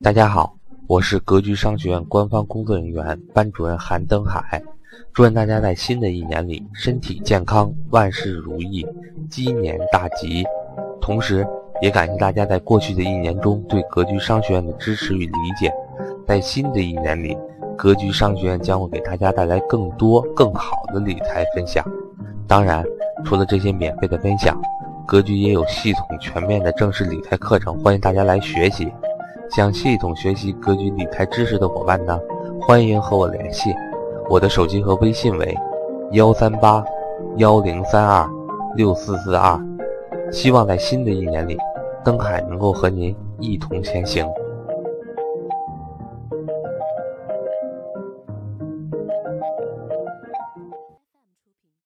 大家好，我是格局商学院官方工作人员班主任韩登海。祝愿大家在新的一年里身体健康，万事如意，鸡年大吉。同时，也感谢大家在过去的一年中对格局商学院的支持与理解。在新的一年里，格局商学院将会给大家带来更多更好的理财分享。当然，除了这些免费的分享，格局也有系统全面的正式理财课程，欢迎大家来学习。想系统学习格局理财知识的伙伴呢欢迎和我联系。我的手机和微信为幺三八幺零三二六四四二希望在新的一年里登海能够和您一同前行。